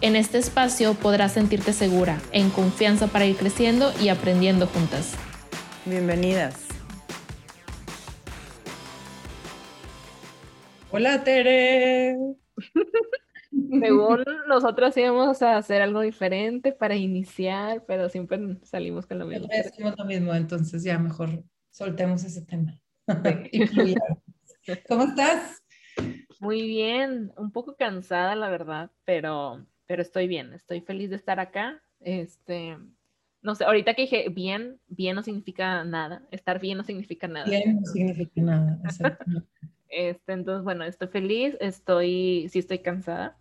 En este espacio podrás sentirte segura, en confianza para ir creciendo y aprendiendo juntas. Bienvenidas. Hola Tere. Según nosotros íbamos a hacer algo diferente para iniciar, pero siempre salimos con lo mismo. Decimos lo mismo, entonces ya mejor soltemos ese tema. ¿Cómo estás? Muy bien, un poco cansada la verdad, pero pero estoy bien, estoy feliz de estar acá. Este, no sé, ahorita que dije bien, bien no significa nada, estar bien no significa nada. Bien no significa nada, Este, entonces, bueno, estoy feliz, estoy, sí estoy cansada.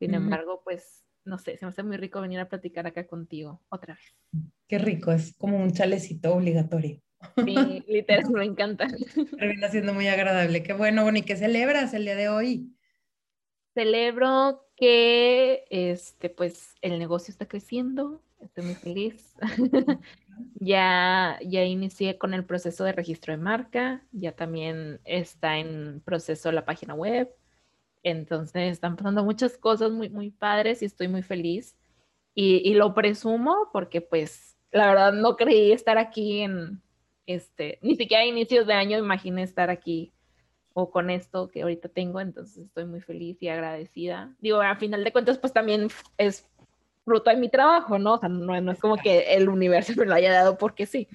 Sin embargo, pues, no sé, se me hace muy rico venir a platicar acá contigo otra vez. Qué rico, es como un chalecito obligatorio. Sí, literal, me encanta. Termina siendo muy agradable. Qué bueno, bueno, ¿y qué celebras el día de hoy? Celebro que este, pues, el negocio está creciendo, estoy muy feliz. ya, ya inicié con el proceso de registro de marca, ya también está en proceso la página web. Entonces están pasando muchas cosas muy, muy padres y estoy muy feliz. Y, y, lo presumo porque pues la verdad no creí estar aquí en, este, ni siquiera a inicios de año imaginé estar aquí o con esto que ahorita tengo, entonces estoy muy feliz y agradecida. Digo, a final de cuentas, pues también es fruto de mi trabajo, ¿no? O sea, no, no es como que el universo me lo haya dado porque sí,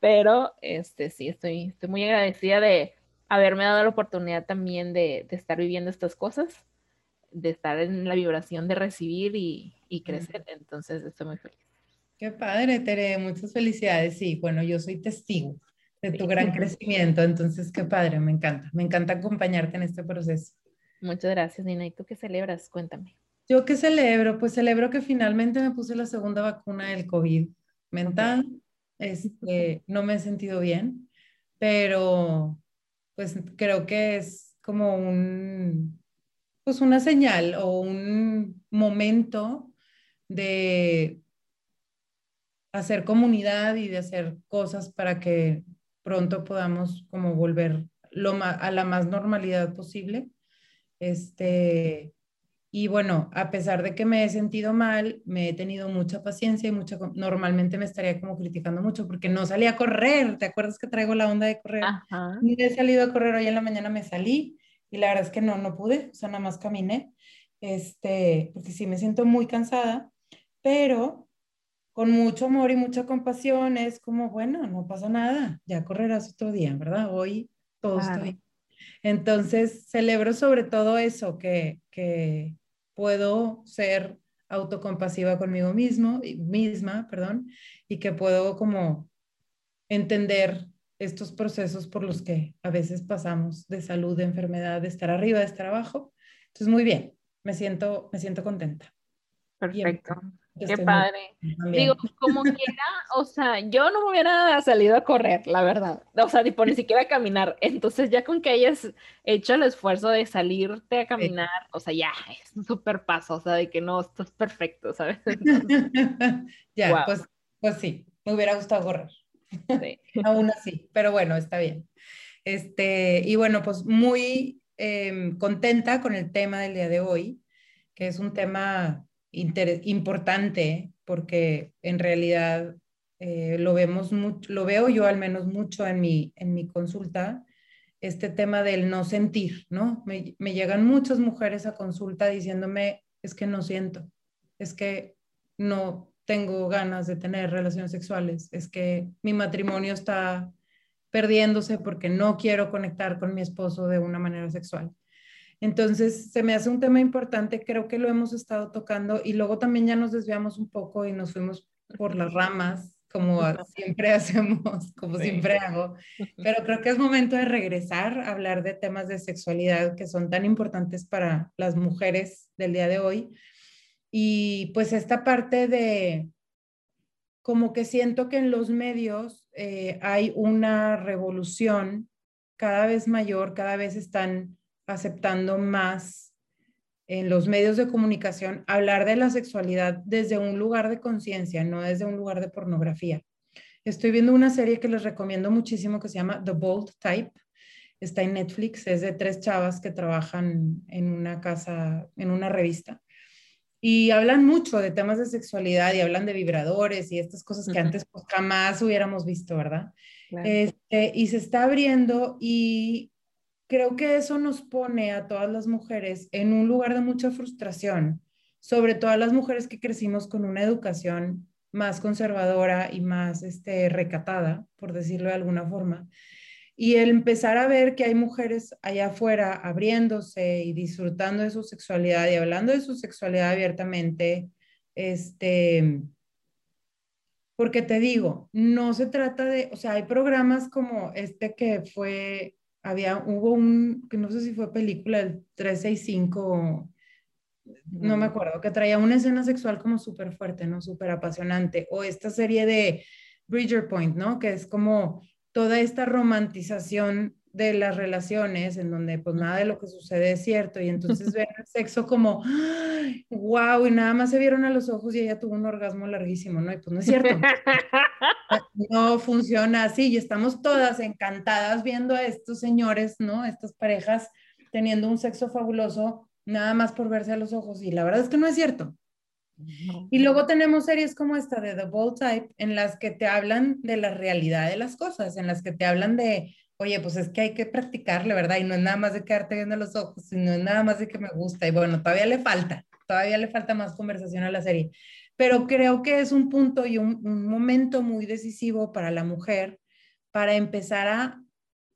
pero este, sí, estoy, estoy muy agradecida de haberme dado la oportunidad también de, de estar viviendo estas cosas, de estar en la vibración de recibir y, y crecer, entonces estoy muy feliz. Qué padre, Tere, muchas felicidades. Sí, bueno, yo soy testigo de tu gran crecimiento. Entonces, qué padre, me encanta. Me encanta acompañarte en este proceso. Muchas gracias, Nina. ¿Y tú qué celebras? Cuéntame. Yo qué celebro, pues celebro que finalmente me puse la segunda vacuna del COVID mental. Este, no me he sentido bien, pero pues creo que es como un, pues una señal o un momento de hacer comunidad y de hacer cosas para que pronto podamos como volver lo a la más normalidad posible. Este, y bueno, a pesar de que me he sentido mal, me he tenido mucha paciencia y mucha, normalmente me estaría como criticando mucho porque no salí a correr, ¿te acuerdas que traigo la onda de correr? Ni he salido a correr, hoy en la mañana me salí y la verdad es que no, no pude, o sea, nada más caminé, este, porque sí me siento muy cansada, pero con mucho amor y mucha compasión, es como, bueno, no pasa nada, ya correrás otro día, ¿verdad? Hoy todo está bien. Entonces, celebro sobre todo eso, que, que puedo ser autocompasiva conmigo mismo, misma, perdón, y que puedo como entender estos procesos por los que a veces pasamos de salud, de enfermedad, de estar arriba, de estar abajo. Entonces, muy bien, me siento, me siento contenta. Perfecto. Qué padre. Digo, como quiera, o sea, yo no me hubiera salido a correr, la verdad. O sea, tipo, ni siquiera a caminar. Entonces, ya con que hayas hecho el esfuerzo de salirte a caminar, o sea, ya es un súper paso, o sea, de que no, estás perfecto, ¿sabes? ya, pues, pues sí, me hubiera gustado correr. Sí. Aún así, pero bueno, está bien. Este, y bueno, pues muy em, contenta con el tema del día de hoy, que es un tema importante porque en realidad eh, lo vemos lo veo yo al menos mucho en mi, en mi consulta, este tema del no sentir, ¿no? Me llegan muchas mujeres a consulta diciéndome, es que no siento, es que no tengo ganas de tener relaciones sexuales, es que mi matrimonio está perdiéndose porque no quiero conectar con mi esposo de una manera sexual. Entonces, se me hace un tema importante, creo que lo hemos estado tocando y luego también ya nos desviamos un poco y nos fuimos por las ramas, como siempre hacemos, como siempre hago, pero creo que es momento de regresar a hablar de temas de sexualidad que son tan importantes para las mujeres del día de hoy. Y pues esta parte de, como que siento que en los medios eh, hay una revolución cada vez mayor, cada vez están aceptando más en los medios de comunicación hablar de la sexualidad desde un lugar de conciencia, no desde un lugar de pornografía. Estoy viendo una serie que les recomiendo muchísimo que se llama The Bold Type. Está en Netflix, es de tres chavas que trabajan en una casa, en una revista. Y hablan mucho de temas de sexualidad y hablan de vibradores y estas cosas que antes pues, jamás hubiéramos visto, ¿verdad? Este, y se está abriendo y creo que eso nos pone a todas las mujeres en un lugar de mucha frustración, sobre todo a las mujeres que crecimos con una educación más conservadora y más este, recatada, por decirlo de alguna forma. Y el empezar a ver que hay mujeres allá afuera abriéndose y disfrutando de su sexualidad y hablando de su sexualidad abiertamente, este, porque te digo, no se trata de, o sea, hay programas como este que fue, había, hubo un, que no sé si fue película, el 365, no me acuerdo, que traía una escena sexual como súper fuerte, ¿no? Súper apasionante. O esta serie de Bridger Point, ¿no? Que es como toda esta romantización de las relaciones en donde pues nada de lo que sucede es cierto y entonces ven el sexo como wow y nada más se vieron a los ojos y ella tuvo un orgasmo larguísimo, ¿no? Y pues no es cierto. no funciona así y estamos todas encantadas viendo a estos señores, ¿no? Estas parejas teniendo un sexo fabuloso nada más por verse a los ojos y la verdad es que no es cierto. Y luego tenemos series como esta de The Bold Type, en las que te hablan de la realidad de las cosas, en las que te hablan de, oye, pues es que hay que practicarle, ¿verdad? Y no es nada más de quedarte viendo los ojos, sino es nada más de que me gusta. Y bueno, todavía le falta, todavía le falta más conversación a la serie. Pero creo que es un punto y un, un momento muy decisivo para la mujer para empezar a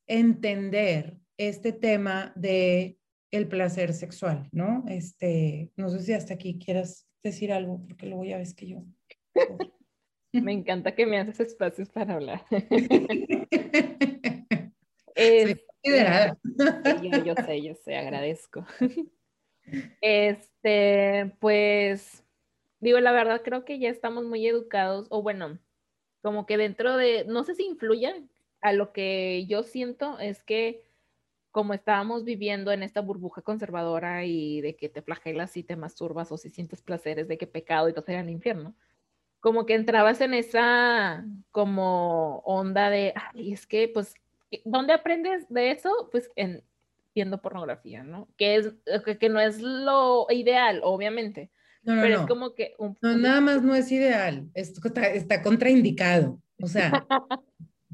entender este tema de el placer sexual, ¿no? Este, no sé si hasta aquí quieras decir algo, porque luego ya ves que yo. Me encanta que me haces espacios para hablar. es, yo, yo sé, yo sé, agradezco. Este, pues, digo, la verdad creo que ya estamos muy educados, o bueno, como que dentro de, no sé si influye a lo que yo siento, es que como estábamos viviendo en esta burbuja conservadora y de que te flagelas y te masturbas o si sientes placeres de que pecado y todo sería el infierno, como que entrabas en esa como onda de, ay, es que pues, ¿dónde aprendes de eso? Pues en, viendo pornografía, ¿no? Que, es, que, no es lo ideal, obviamente. No, no, pero es como que... no, nada más no es ideal, esto está, está contraindicado. O sea,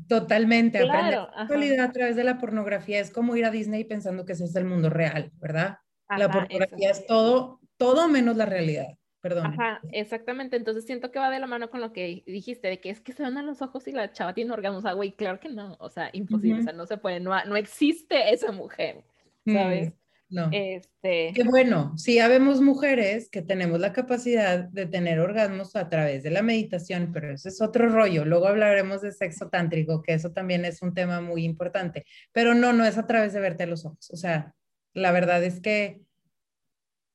Totalmente. Claro, aprender a través de la pornografía es como ir a Disney pensando que ese es el mundo real, ¿verdad? la pornografía es todo, todo menos la realidad. Perdón. Ajá, exactamente. Entonces siento que va de la mano con lo que dijiste, de que es que se van a los ojos y la chava tiene orgasmo. O sea, güey, claro que no. O sea, imposible. O sea, no se puede, no, no existe esa mujer, ¿sabes? No. Este... Qué bueno, sí habemos mujeres que tenemos la capacidad de tener orgasmos a través de la meditación, pero ese es otro rollo. Luego hablaremos de sexo tántrico, que eso también es un tema muy importante. Pero no, no es a través de verte a los ojos. O sea, la verdad es que,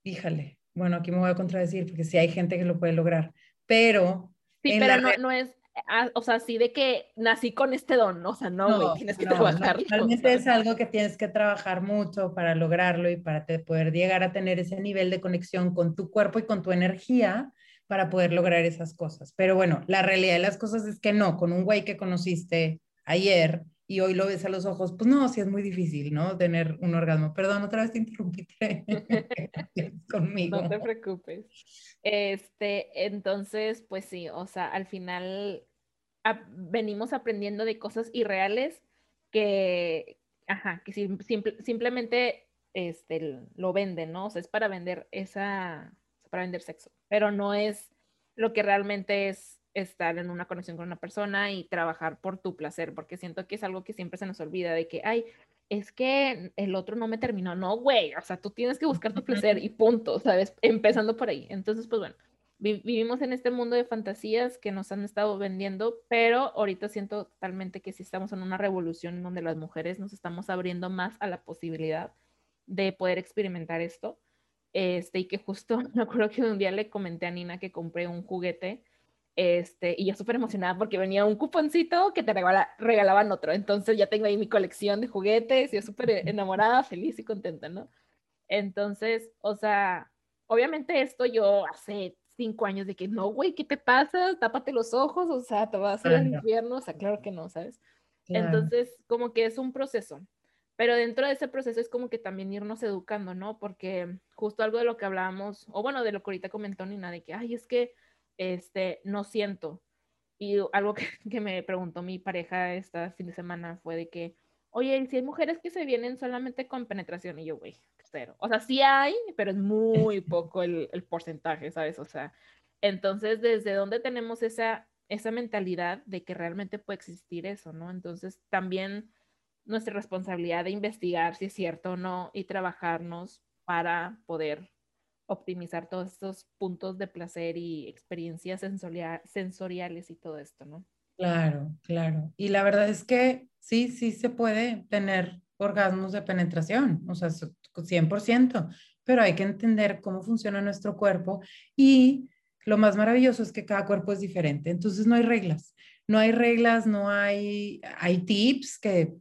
híjale, bueno, aquí me voy a contradecir porque sí hay gente que lo puede lograr, pero... Sí, pero no, no es, Ah, o sea, así de que nací con este don, o sea, no, tienes que trabajarlo. Realmente es algo que tienes que trabajar mucho para lograrlo y para poder llegar a tener ese nivel de conexión con tu cuerpo y con tu energía para poder lograr esas cosas. Pero bueno, la realidad de las cosas es que no, con un güey que conociste ayer y hoy lo ves a los ojos, pues no, sí es muy difícil, ¿no? Tener un orgasmo. Perdón, otra vez te interrumpí conmigo. No te preocupes. Este, entonces, pues sí, o sea, al final venimos aprendiendo de cosas irreales que, ajá, que simplemente este, lo venden, ¿no? O sea, es para vender esa, para vender sexo, pero no es lo que realmente es estar en una conexión con una persona y trabajar por tu placer, porque siento que es algo que siempre se nos olvida de que, ay, es que el otro no me terminó, no, güey, o sea, tú tienes que buscar tu placer y punto, ¿sabes? Empezando por ahí. Entonces, pues bueno, vivimos en este mundo de fantasías que nos han estado vendiendo, pero ahorita siento totalmente que sí estamos en una revolución donde las mujeres nos estamos abriendo más a la posibilidad de poder experimentar esto. este, y que justo me acuerdo que un día le comenté a Nina que compré un juguete, este, y yo súper emocionada porque venía un cuponcito que te regalaban otro, entonces ya tengo ahí mi colección de juguetes, y yo súper enamorada, feliz y contenta, ¿no? Entonces, o sea, obviamente esto yo hace cinco años de que no, güey, ¿qué te pasa? Tápate los ojos, o sea, te vas a hacer el infierno, o sea, claro que no, ¿sabes? Entonces, como que es un proceso. Pero dentro de ese proceso es como que también irnos educando, ¿no? Porque justo algo de lo que hablábamos, o bueno, de lo que ahorita comentó Nina, de que, ay, es que, este, no siento. Y algo que, que me preguntó mi pareja esta fin de semana fue de que, oye, si hay mujeres que se vienen solamente con penetración, y yo, güey, cero. O sea, sí hay, pero es muy poco el, el porcentaje, ¿sabes? O sea, entonces, ¿desde dónde tenemos esa, esa mentalidad de que realmente puede existir eso, ¿no? Entonces, también nuestra responsabilidad de investigar si es cierto o no y trabajarnos para poder optimizar todos estos puntos de placer y experiencias sensoriales y todo esto, ¿no? Claro, claro. Y la verdad es que sí, sí se puede tener orgasmos de penetración, o sea, 100%, pero hay que entender cómo funciona nuestro cuerpo y lo más maravilloso es que cada cuerpo es diferente, entonces no hay reglas, no hay reglas, no hay, hay tips que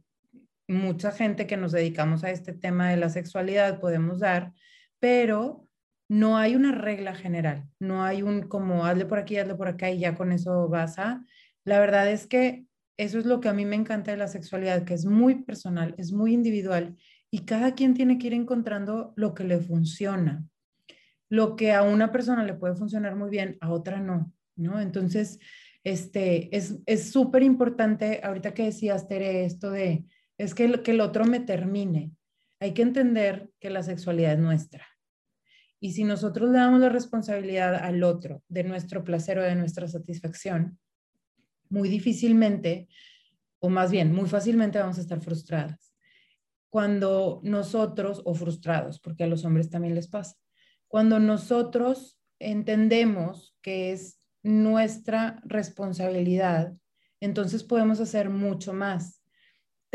mucha gente que nos dedicamos a este tema de la sexualidad podemos dar, pero no hay una regla general, no hay un como hazle por aquí, hazle por acá y ya con eso vas a. La verdad es que eso es lo que a mí me encanta de la sexualidad, que es muy personal, es muy individual y cada quien tiene que ir encontrando lo que le funciona. Lo que a una persona le puede funcionar muy bien, a otra no, ¿no? Entonces, este, es súper importante, ahorita que decías, Tere, esto de, es que el, que el otro me termine. Hay que entender que la sexualidad es nuestra. Y si nosotros le damos la responsabilidad al otro de nuestro placer o de nuestra satisfacción, muy difícilmente, o más bien, muy fácilmente vamos a estar frustradas. Cuando nosotros, o frustrados, porque a los hombres también les pasa, cuando nosotros entendemos que es nuestra responsabilidad, entonces podemos hacer mucho más.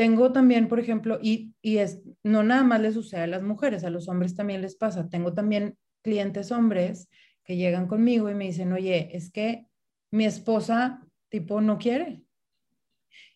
Tengo también, por ejemplo, y, y es, no nada más les sucede a las mujeres, a los hombres también les pasa. Tengo también clientes hombres que llegan conmigo y me dicen, oye, es que mi esposa tipo no quiere.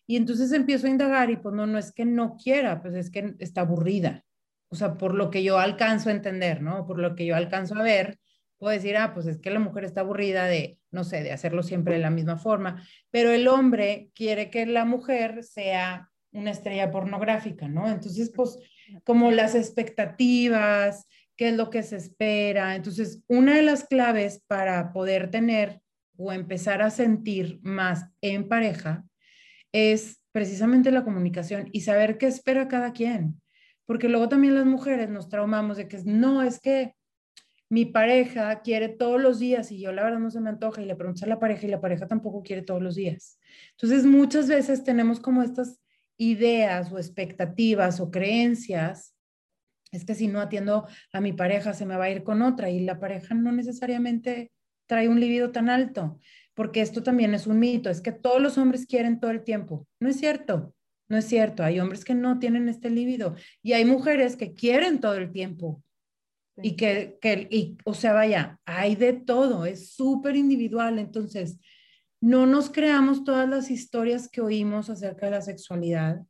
Y entonces empiezo a indagar y pues no, no es que no quiera, pues es que está aburrida. O sea, por lo que yo alcanzo a entender, ¿no? Por lo que yo alcanzo a ver, puedo decir, ah, pues es que la mujer está aburrida de, no sé, de hacerlo siempre de la misma forma, pero el hombre quiere que la mujer sea una estrella pornográfica, ¿no? Entonces, pues, como las expectativas, qué es lo que se espera. Entonces, una de las claves para poder tener o empezar a sentir más en pareja es precisamente la comunicación y saber qué espera cada quien. Porque luego también las mujeres nos traumamos de que no, es que mi pareja quiere todos los días y yo la verdad no se me antoja y le pregunto a la pareja y la pareja tampoco quiere todos los días. Entonces muchas veces tenemos como estas ideas o expectativas o creencias, es que si no atiendo a mi pareja se me va a ir con otra y la pareja no necesariamente trae un libido tan alto, porque esto también es un mito, es que todos los hombres quieren todo el tiempo. No es cierto, no es cierto, hay hombres que no tienen este libido y hay mujeres que quieren todo el tiempo. Y que, que y, o sea, vaya, hay de todo, es súper individual. Entonces, no nos creamos todas las historias que oímos acerca de la sexualidad.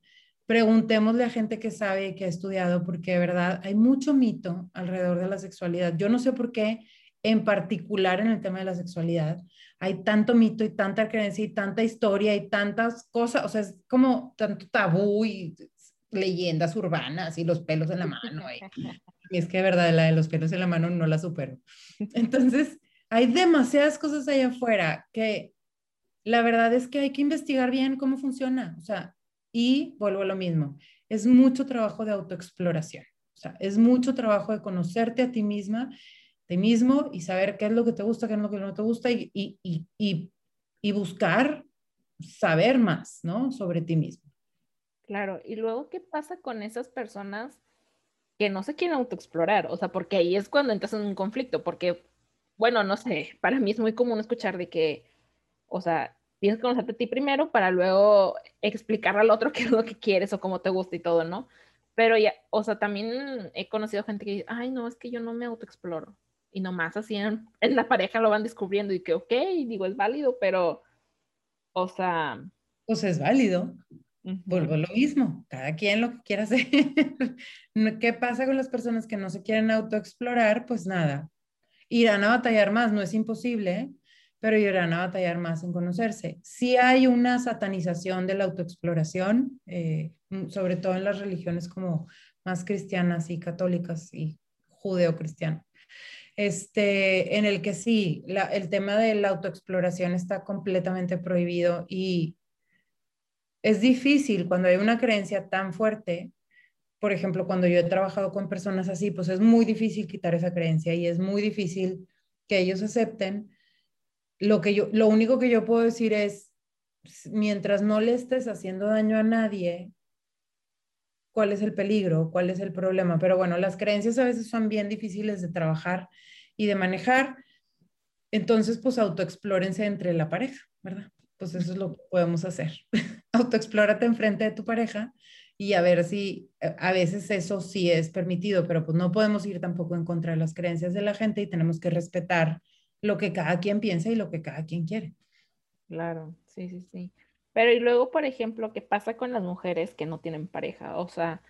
Preguntémosle a gente que sabe y que ha estudiado, porque de verdad hay mucho mito alrededor de la sexualidad. Yo no sé por qué, en particular en el tema de la sexualidad, hay tanto mito y tanta creencia y tanta historia y tantas cosas, o sea, es como tanto tabú y leyendas urbanas y los pelos en la mano. Y, es que de verdad la de los pelos en la mano no la supero. Entonces, hay demasiadas cosas allá afuera que la verdad es que hay que investigar bien cómo funciona, o sea, y vuelvo a lo mismo, es mucho trabajo de autoexploración, o sea, es mucho trabajo de conocerte a ti misma, ti mismo y saber qué es lo que te gusta, qué es lo que no te gusta y, y, y, y buscar saber más, ¿no? Sobre ti mismo. Claro, y luego, ¿qué pasa con esas personas que no se quieren autoexplorar? O sea, porque ahí es cuando entras en un conflicto, porque, bueno, no sé, para mí es muy común escuchar de que, o sea, tienes que conocerte a ti primero para luego explicarle al otro qué es lo que quieres o cómo te gusta y todo, ¿no? Pero ya, o sea, también he conocido gente que dice, ay, no, es que yo no me autoexploro. Y nomás así en, en la pareja lo van descubriendo y que, ok, digo, es válido, pero, o sea... Pues es válido. Vuelvo a lo mismo, cada quien lo que quiera hacer. ¿Qué pasa con las personas que no se quieren autoexplorar? Pues nada, irán a batallar más, no es imposible, pero irán a batallar más en conocerse. Sí hay una satanización de la autoexploración, eh, mm, sobre todo en las religiones como más cristianas y católicas y judeocristianas. Este, en el que sí, el tema de la autoexploración está completamente prohibido y es difícil cuando hay una creencia tan fuerte. Por ejemplo, cuando yo he trabajado con personas así, pues es muy difícil quitar esa creencia y es muy difícil que ellos acepten lo que yo, lo único que yo puedo decir es, mientras no le estés haciendo daño a nadie, ¿cuál es el peligro? ¿Cuál es el problema? Pero bueno, las creencias a veces son bien difíciles de trabajar y de manejar. Entonces, pues autoexplórense entre la pareja, ¿verdad? Pues eso es lo que podemos hacer. Autoexplórate enfrente de tu pareja y a ver si eh, a veces eso sí es permitido, pero pues no podemos ir tampoco en contra de las creencias de la gente y tenemos que respetar lo que cada quien piensa y lo que cada quien quiere. Claro, sí, sí, sí. Pero y luego, por ejemplo, ¿qué pasa con las mujeres que no tienen pareja? O sea,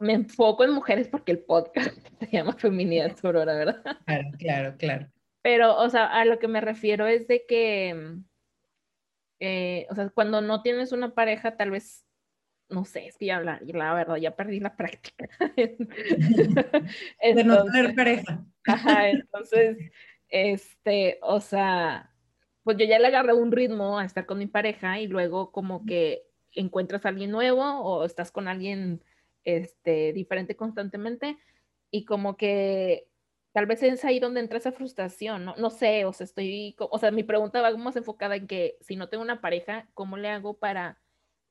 me enfoco en mujeres porque el podcast se llama Feminidad Sorora, ¿verdad? Claro, claro, claro. Pero, o sea, a lo que me refiero es de que, eh, o sea, cuando no tienes una pareja, tal vez, no sé, es que ya la, la verdad, ya perdí la práctica. de no tener pareja. Ajá, entonces, este, o sea, pues yo ya le agarré un ritmo a estar con mi pareja y luego como que encuentras a alguien nuevo o estás con alguien este, diferente constantemente y como que tal vez es ahí donde entra esa frustración, ¿no? No sé, o sea, estoy, o sea, mi pregunta va más enfocada en que si no tengo una pareja, ¿cómo le hago para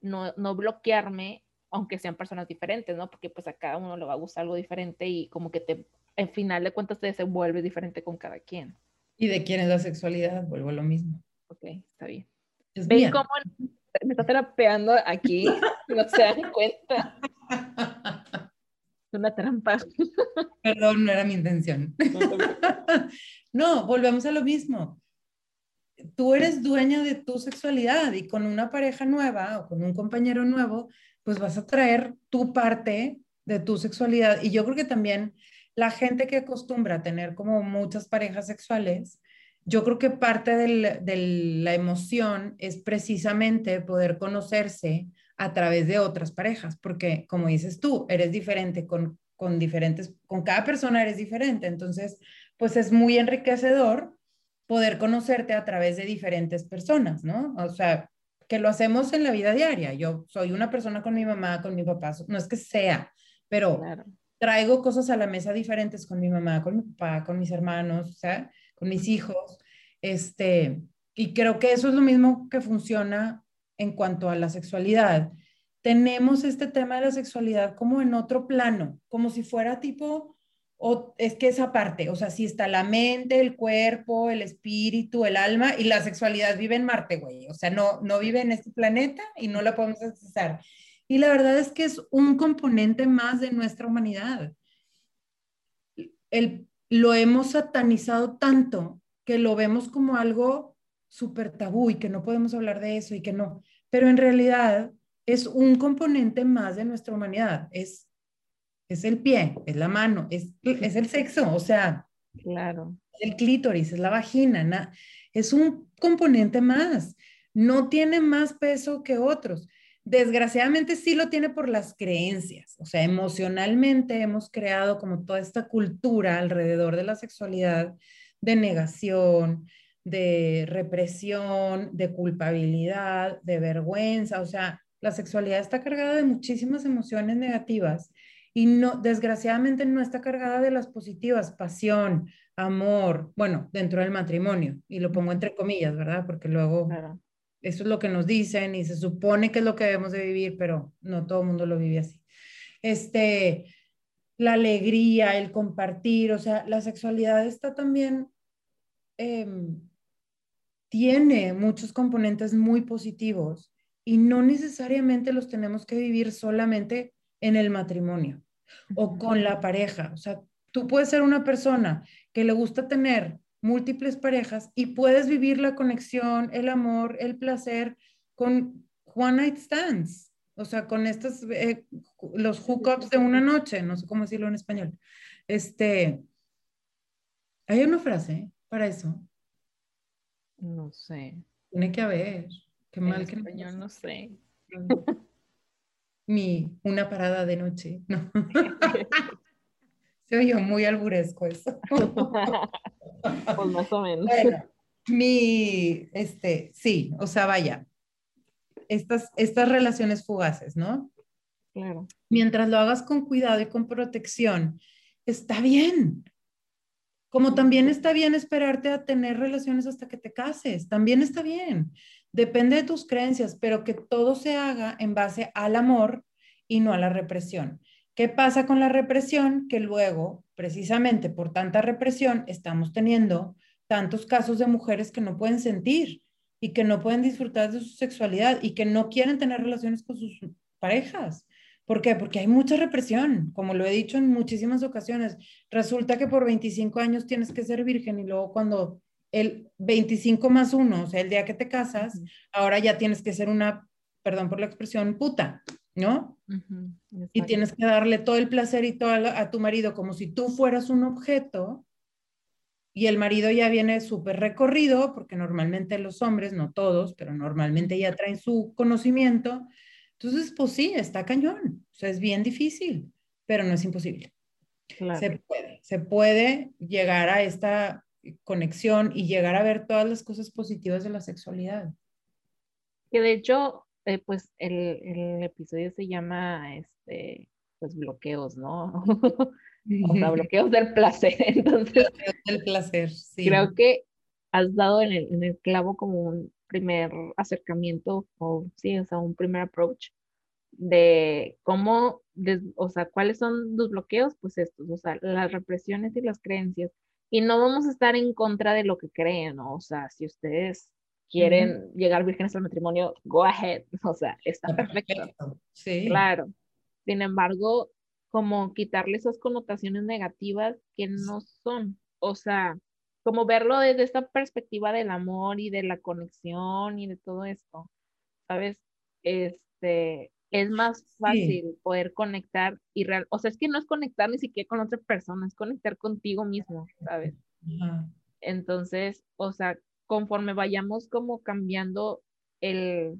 no, no bloquearme, aunque sean personas diferentes, ¿no? Porque pues a cada uno le va a gustar algo diferente y como que te en final de cuentas te desenvuelve diferente con cada quien. ¿Y de quién es la sexualidad? Vuelvo a lo mismo. Ok, está bien. ¿Ven cómo me está terapeando aquí? no se dan cuenta. Es una trampa. Perdón, no era mi intención. no, volvemos a lo mismo. Tú eres dueña de tu sexualidad y con una pareja nueva o con un compañero nuevo, pues vas a traer tu parte de tu sexualidad. Y yo creo que también la gente que acostumbra a tener como muchas parejas sexuales, yo creo que parte de la emoción es precisamente poder conocerse a través de otras parejas, porque como dices tú, eres diferente con, con diferentes, con cada persona eres diferente, entonces, pues es muy enriquecedor poder conocerte a través de diferentes personas, ¿no? O sea, que lo hacemos en la vida diaria. Yo soy una persona con mi mamá, con mi papá, no es que sea, pero traigo cosas a la mesa diferentes con mi mamá, con mi papá, con mis hermanos, o sea, con mis hijos. Este, y creo que eso es lo mismo que funciona en cuanto a la sexualidad. Tenemos este tema de la sexualidad como en otro plano, como si fuera tipo, o es que esa parte, o sea, si está la mente, el cuerpo, el espíritu, el alma y la sexualidad vive en Marte, güey, o sea, no, no vive en este planeta y no la podemos accesar. Y la verdad es que es un componente más de nuestra humanidad. El, lo hemos satanizado tanto que lo vemos como algo súper tabú y que no podemos hablar de eso y que no. Pero en realidad es un componente más de nuestra humanidad. Es, es el pie, es la mano, es, es el sexo, o sea, claro. el clítoris, es la vagina, es un componente más. No tiene más peso que otros. Desgraciadamente sí lo tiene por las creencias, o sea, emocionalmente hemos creado como toda esta cultura alrededor de la sexualidad de negación, de represión, de culpabilidad, de vergüenza, o sea, la sexualidad está cargada de muchísimas emociones negativas y no, desgraciadamente no está cargada de las positivas, pasión, amor, bueno, dentro del matrimonio, y lo pongo entre comillas, ¿verdad? Porque luego eso es lo que nos dicen y se supone que es lo que debemos de vivir, pero no todo el mundo lo vive así. Este, la alegría, el compartir, o sea, la sexualidad está también, em, tiene muchos componentes muy positivos y no necesariamente los tenemos que vivir solamente en el matrimonio o con la pareja. O sea, tú puedes ser una persona que le gusta tener múltiples parejas y puedes vivir la conexión, el amor, el placer con one night stands. O sea, con estos, eh, los hookups de una noche, no sé cómo decirlo en español. Este, hay una frase para eso. No sé. Tiene que haber. Qué mal que español no sé. Mi, una parada de noche. No. Se oyó muy alburesco eso. pues más o menos. mi, este, sí, o sea, vaya, estas, estas relaciones fugaces, ¿no? Claro. Mientras lo hagas con cuidado y con protección, está bien. Como también está bien esperarte a tener relaciones hasta que te cases, también está bien. Depende de tus creencias, pero que todo se haga en base al amor y no a la represión. ¿Qué pasa con la represión? Que luego, precisamente por tanta represión, estamos teniendo tantos casos de mujeres que no pueden sentir y que no pueden disfrutar de su sexualidad y que no quieren tener relaciones con sus parejas. ¿Por qué? Porque hay mucha represión, como lo he dicho en muchísimas ocasiones. Resulta que por 25 años tienes que ser virgen y luego cuando el 25 más uno, o sea, el día que te casas, ahora ya tienes que ser una, perdón por la expresión, puta, ¿no? Y tienes que darle todo el placer y todo a, tu marido como si tú fueras un objeto y el marido ya viene súper recorrido, porque normalmente los hombres, no todos, pero normalmente ya traen su conocimiento. Entonces, pues sí, está cañón. O sea, es bien difícil, pero no es imposible. Se puede, se puede llegar a esta conexión y llegar a ver todas las cosas positivas de la sexualidad. Que de hecho, eh, pues el, el, episodio se llama, este, pues bloqueos, ¿no? o sea, bloqueos del placer. Entonces, del placer, sí. Creo que has dado en el, en el clavo como un primer acercamiento, o sí, o sea, un primer approach de cómo, o sea, cuáles son los bloqueos, pues estos, o sea, las represiones y las creencias. Y no vamos a estar en contra de lo que creen, ¿no? o sea, si ustedes quieren llegar vírgenes al matrimonio, go ahead, o sea, está perfecto. Sí. Claro. Sin embargo, como quitarle esas connotaciones negativas que no son, o sea, como verlo desde esta perspectiva del amor y de la conexión y de todo esto, ¿sabes? Este, es más fácil poder conectar y real, o sea, es que no es conectar ni siquiera con otra persona, es conectar contigo mismo, ¿sabes? Entonces, o sea, conforme vayamos como cambiando el,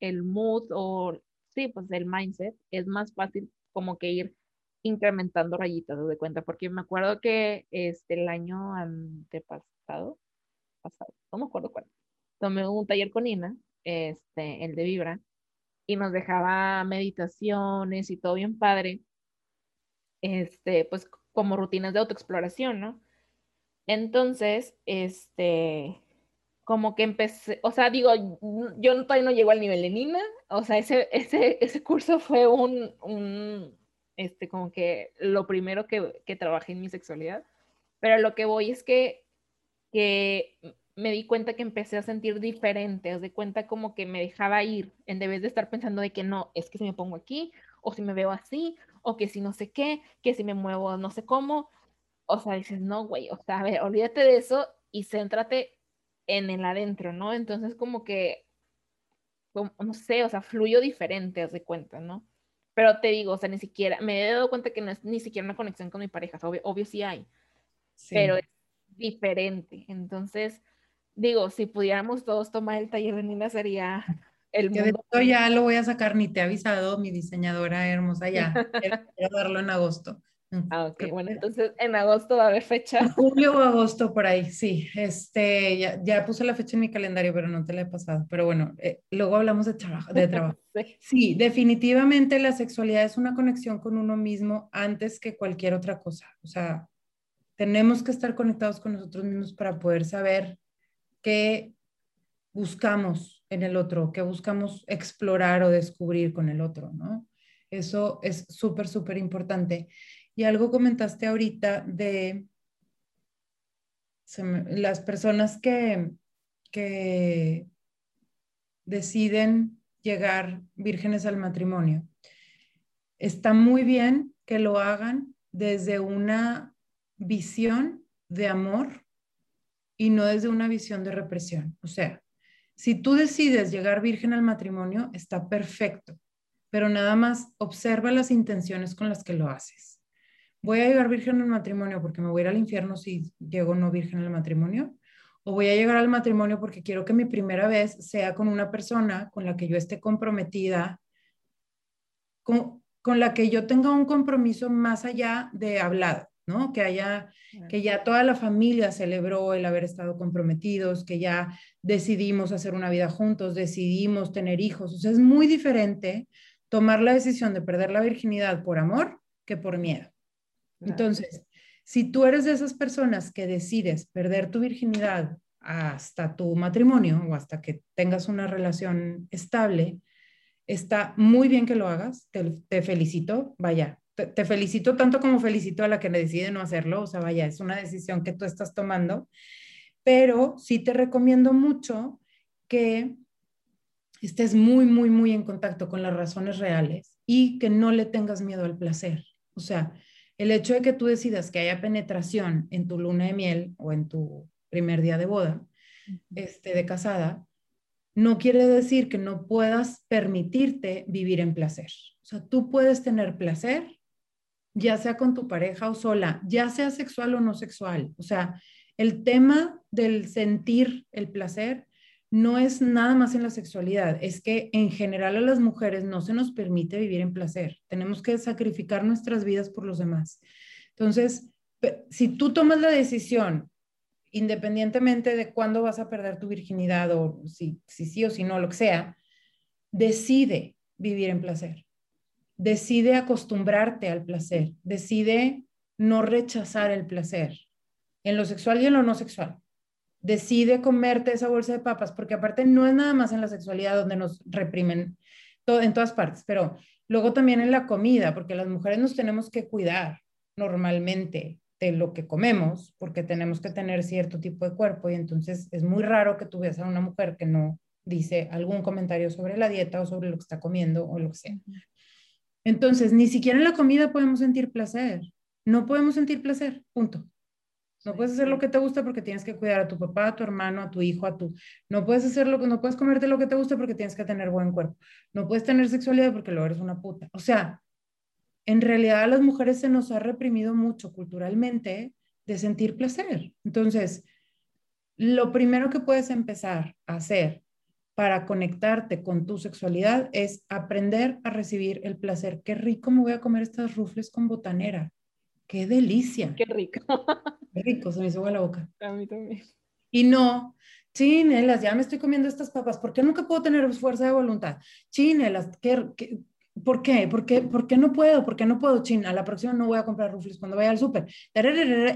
el mood o, sí, pues el mindset, es más fácil como que ir incrementando rayitas de cuenta, porque me acuerdo que este, el año antepasado, pasado, no me acuerdo cuál, tomé un taller con Ina, este, el de Vibra, y nos dejaba meditaciones y todo bien padre, este, pues como rutinas de autoexploración, ¿no? Entonces, este, como que empecé, o sea, digo, yo todavía no llego al nivel de Nina, o sea, ese, ese, ese curso fue un, un, este, como que lo primero que, que trabajé en mi sexualidad, pero lo que voy es que, que me di cuenta que empecé a sentir diferente, de cuenta como que me dejaba ir, en vez de estar pensando de que no, es que si me pongo aquí, o si me veo así, o que si no sé qué, que si me muevo no sé cómo, o sea, dices, no, güey, o sea, a ver, olvídate de eso y céntrate en el adentro, ¿no? Entonces como que, no sé, o sea, fluyo diferente, haz de cuenta, ¿no? Pero te digo, o sea, ni siquiera, me he dado cuenta que no es ni siquiera una conexión con mi pareja, obvio, obvio sí hay, pero es diferente. Entonces, digo, si pudiéramos todos tomar el taller de Nina sería el mundo. ya lo voy a sacar, ni te he avisado, mi diseñadora hermosa, ya, quiero darlo en agosto. Mm, ah, ok, bueno, entonces en agosto va a haber fecha. Julio o agosto por ahí, sí. Este, ya, ya, puse la fecha en mi calendario, pero no te la he pasado. Pero bueno, eh, luego hablamos de trabajo. De trabajo. sí. definitivamente la sexualidad es una conexión con uno mismo antes que cualquier otra cosa. O sea, tenemos que estar conectados con nosotros mismos para poder saber qué buscamos en el otro, qué buscamos explorar o descubrir con el otro, ¿no? Eso es súper, súper importante. Y algo comentaste ahorita de las personas que, que deciden llegar vírgenes al matrimonio. está muy bien que lo hagan desde una visión de amor y no desde una visión de represión. O sea, si tú decides llegar virgen al matrimonio, está perfecto, pero nada más observa las intenciones con las que lo haces. ¿Voy a llegar virgen al matrimonio porque me voy a ir al infierno si llego no virgen al matrimonio? ¿O voy a llegar al matrimonio porque quiero que mi primera vez sea con una persona con la que yo esté comprometida, con, con la que yo tenga un compromiso más allá de hablado? ¿No? Que haya, que ya toda la familia celebró el haber estado comprometidos, que ya decidimos hacer una vida juntos, decidimos tener hijos. O sea, es muy diferente tomar la decisión de perder la virginidad por amor que por miedo. Entonces, si tú eres de esas personas que decides perder tu virginidad hasta tu matrimonio o hasta que tengas una relación estable, está muy bien que lo hagas, te, te felicito, vaya, te, felicito tanto como felicito a la que decide no hacerlo, o sea, vaya, es una decisión que tú estás tomando, pero sí te recomiendo mucho que estés muy, muy, muy en contacto con las razones reales y que no le tengas miedo al placer. O sea, el hecho de que tú decidas que haya penetración en tu luna de miel o en tu primer día de boda, este, de casada, no quiere decir que no puedas permitirte vivir en placer. O sea, tú puedes tener placer ya sea con tu pareja o sola, ya sea sexual o no sexual. O sea, el tema del sentir el placer no es nada más en la sexualidad, es que en general a las mujeres no se nos permite vivir en placer. Tenemos que sacrificar nuestras vidas por los demás. Entonces, si tú tomas la decisión, independientemente de cuándo vas a perder tu virginidad o si, si sí o si no, lo que sea, decide vivir en placer decide acostumbrarte al placer, decide no rechazar el placer en lo sexual y en lo no sexual. Decide comerte esa bolsa de papas, porque aparte no es nada más en la sexualidad donde nos reprimen en todas partes, pero luego también en la comida, porque las mujeres nos tenemos que cuidar normalmente de lo que comemos, porque tenemos que tener cierto tipo de cuerpo y entonces es muy raro que tú veas a una mujer que no dice algún comentario sobre la dieta o sobre lo que está comiendo o lo que sea. Entonces, ni siquiera en la comida podemos sentir placer. No podemos sentir placer, punto. No puedes hacer lo que te gusta porque tienes que cuidar a tu papá, a tu hermano, a tu hijo, a tu. No puedes hacer lo que no puedes comerte lo que te gusta porque tienes que tener buen cuerpo. No puedes tener sexualidad porque luego eres una puta. O sea, en realidad a las mujeres se nos ha reprimido mucho culturalmente de sentir placer. Entonces, lo primero que puedes empezar a hacer para conectarte con tu sexualidad es aprender a recibir el placer. Qué rico me voy a comer estas rufles con botanera. Qué delicia. Qué rico. Qué rico, se me hizo a la boca. A mí también. Y no, chinelas, ya me estoy comiendo estas papas. ¿Por qué nunca puedo tener fuerza de voluntad? Chinelas, ¿qué, qué, por qué? ¿Por qué? ¿Por qué no puedo? ¿Por qué no puedo? Chin, a la próxima no voy a comprar rufles cuando vaya al súper.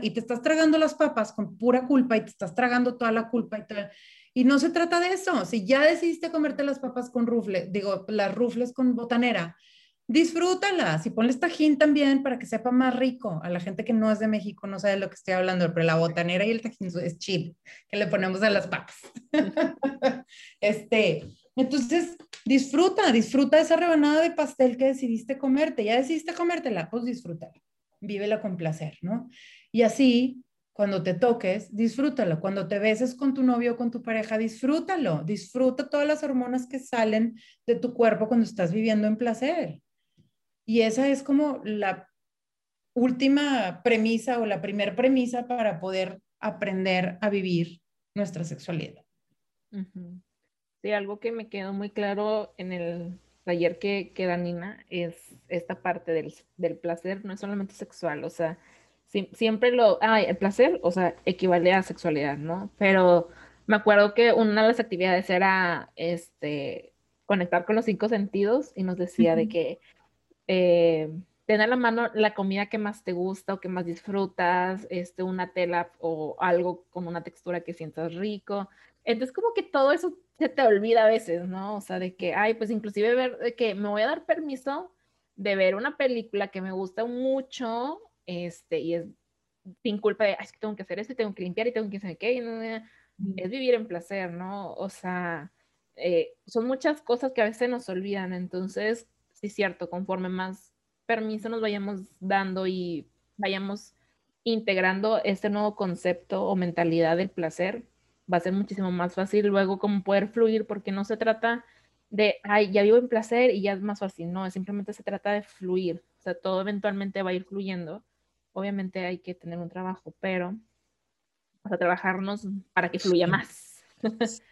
Y te estás tragando las papas con pura culpa y te estás tragando toda la culpa y te y no se trata de eso. Si ya decidiste comerte las papas con rufle, digo, las rufles con botanera, disfrútalas y ponles tajín también para que sepa más rico. A la gente que no es de México no sabe de lo que estoy hablando, pero la botanera y el tajín es chile que le ponemos a las papas. este, entonces, disfruta, disfruta esa rebanada de pastel que decidiste comerte. Ya decidiste comértela, pues disfruta. Vívela con placer, ¿no? Y así cuando te toques, disfrútalo. Cuando te beses con tu novio o con tu pareja, disfrútalo. Disfruta todas las hormonas que salen de tu cuerpo cuando estás viviendo en placer. Y esa es como la última premisa o la primer premisa para poder aprender a vivir nuestra sexualidad. Sí, algo que me quedó muy claro en el taller que, que da Nina es esta parte del, del placer, no es solamente sexual, o sea, siempre lo, ay, el placer, o sea, equivale a sexualidad, ¿no? Pero me acuerdo que una de las actividades era, este, conectar con los cinco sentidos y nos decía de que eh, tener a la mano la comida que más te gusta o que más disfrutas, este, una tela o algo con una textura que sientas rico. Entonces como que todo eso se te olvida a veces, ¿no? O sea, de que, ay, pues inclusive ver, de que me voy a dar permiso de ver una película que me gusta mucho este, y es sin culpa de, es que tengo que hacer esto y tengo que limpiar y tengo que hacer qué, es vivir en placer, ¿no? O sea, eh, son muchas cosas que a veces nos olvidan, entonces, sí es cierto, conforme más permiso nos vayamos dando y vayamos integrando este nuevo concepto o mentalidad del placer, va a ser muchísimo más fácil luego como poder fluir, porque no se trata de, ay, ya vivo en placer y ya es más fácil, no, simplemente se trata de fluir, o sea, todo eventualmente va a ir fluyendo. Obviamente hay que tener un trabajo, pero vamos a trabajarnos para que fluya más.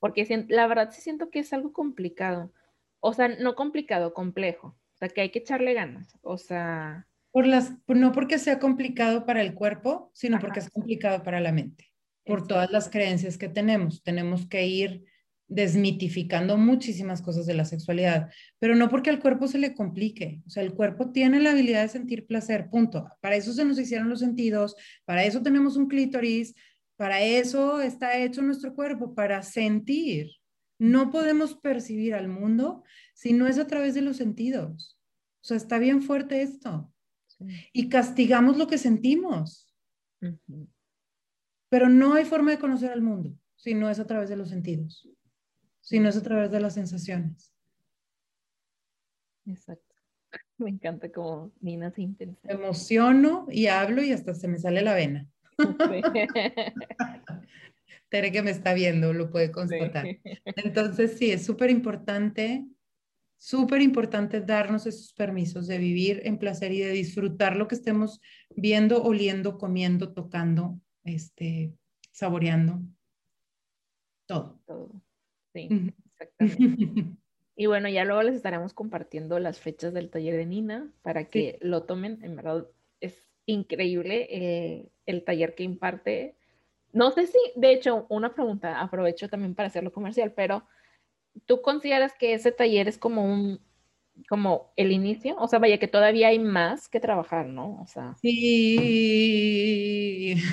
porque la verdad sí siento que es algo complicado. O sea, no complicado, complejo. O sea, que hay que echarle ganas. O sea... Por las, no porque sea complicado para el cuerpo, sino porque es complicado para la mente. Por todas las creencias que tenemos. Tenemos que ir desmitificando muchísimas cosas de la sexualidad, pero no porque al cuerpo se le complique. O sea, el cuerpo tiene la habilidad de sentir placer, punto. Para eso se nos hicieron los sentidos, para eso tenemos un clítoris, para eso está hecho nuestro cuerpo, para sentir. No podemos percibir al mundo si no es a través de los sentidos. O sea, está bien fuerte esto. Y castigamos lo que sentimos. Pero no hay forma de conocer al mundo si no es a través de los sentidos, si no es a través de las sensaciones. Exacto. Me encanta como Nina se intensa. emociono y hablo y hasta se me sale la vena. Tere que me está viendo lo puede constatar. Entonces, sí, es súper importante, súper importante darnos esos permisos de vivir en placer y de disfrutar lo que estemos viendo, oliendo, comiendo, tocando, este, saboreando. Todo. Todo. Sí, exactamente. Y bueno, ya luego les estaremos compartiendo las fechas del taller de Nina para que lo tomen. En verdad, es increíble eh, el taller que imparte no sé si, de hecho, una pregunta, aprovecho también para hacerlo comercial, pero ¿tú consideras que ese taller es como un, como el inicio? O sea, vaya que todavía hay más que trabajar, ¿no? O sea. Sí,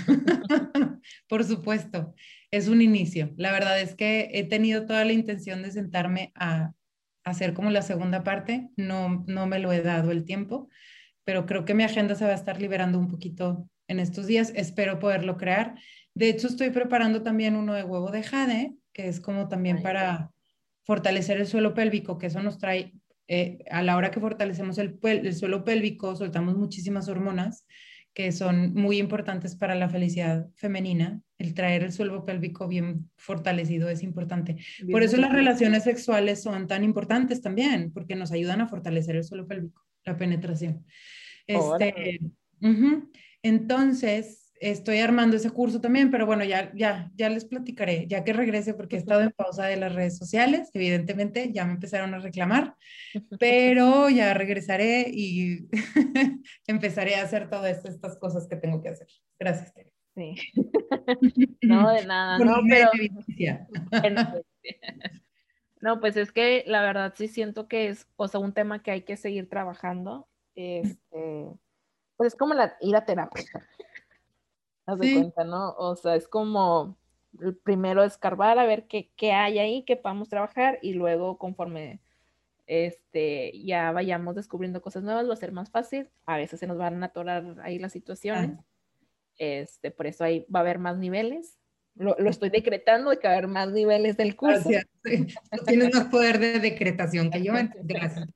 por supuesto, es un inicio. La verdad es que he tenido toda la intención de sentarme a, hacer como la segunda parte, no, no me lo he dado el tiempo, pero creo que mi agenda se va a estar liberando un poquito en estos días, espero poderlo crear. De hecho, estoy preparando también uno de huevo de jade, que es como también para fortalecer el suelo pélvico, que eso nos trae, eh, a la hora que fortalecemos el, el suelo pélvico, soltamos muchísimas hormonas que son muy importantes para la felicidad femenina. El traer el suelo pélvico bien fortalecido es importante. Por eso las relaciones sexuales son tan importantes también, porque nos ayudan a fortalecer el suelo pélvico, la penetración. Este, Entonces, estoy armando ese curso también, pero bueno, ya, ya, ya les platicaré, ya que regrese, porque he estado en pausa de las redes sociales, evidentemente, ya me empezaron a reclamar, pero ya regresaré y empezaré a hacer todas estas cosas que tengo que hacer. Gracias, Tere. Sí. No, de nada, no, pero... No, pues es que la verdad sí siento que es, o sea, un tema que hay que seguir trabajando. Este, pues es como la, ir a terapia. Haz de cuenta, ¿no? O sea, es como primero escarbar a ver qué, qué, hay ahí que podamos trabajar y luego conforme este, ya vayamos descubriendo cosas nuevas va a ser más fácil. A veces se nos van a atorar ahí las situaciones. Este, por eso ahí va a haber más niveles. Lo, lo, estoy decretando de que va a haber más niveles del curso. Gracias. tienes más poder de decretación que yo. Gracias.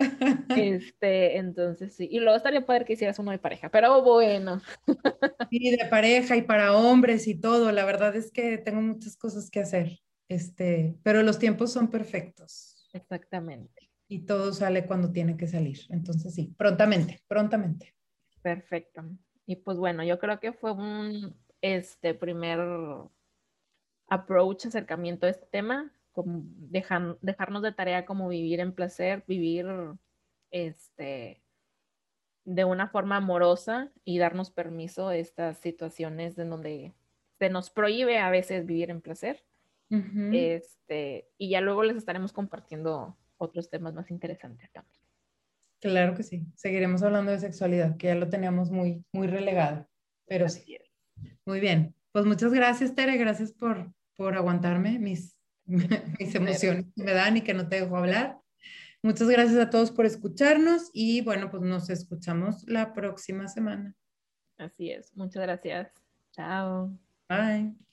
Este, entonces sí. Y luego estaría padre que hicieras uno de pareja, pero bueno. Sí, de pareja y para hombres y todo. La verdad es que tengo muchas cosas que hacer. Este, pero los tiempos son perfectos. Exactamente. Y todo sale cuando tiene que salir. Entonces sí, prontamente, prontamente. Perfecto. Y pues bueno, yo creo que fue un este primer approach, acercamiento a este tema como dejarnos de tarea como vivir en placer, vivir este, de una forma amorosa y darnos permiso a estas situaciones en donde se nos prohíbe a veces vivir en placer. este, y ya luego les estaremos compartiendo otros temas más interesantes también. Claro que sí. Seguiremos hablando de sexualidad, que ya lo teníamos muy, muy relegado. Pero sí. Muy bien. Pues muchas gracias, Tere. Gracias por, por aguantarme mis mis emociones me dan y que no te dejo hablar. Muchas gracias a todos por escucharnos y bueno, pues nos escuchamos la próxima semana. Así es. Muchas gracias. Chao. Bye.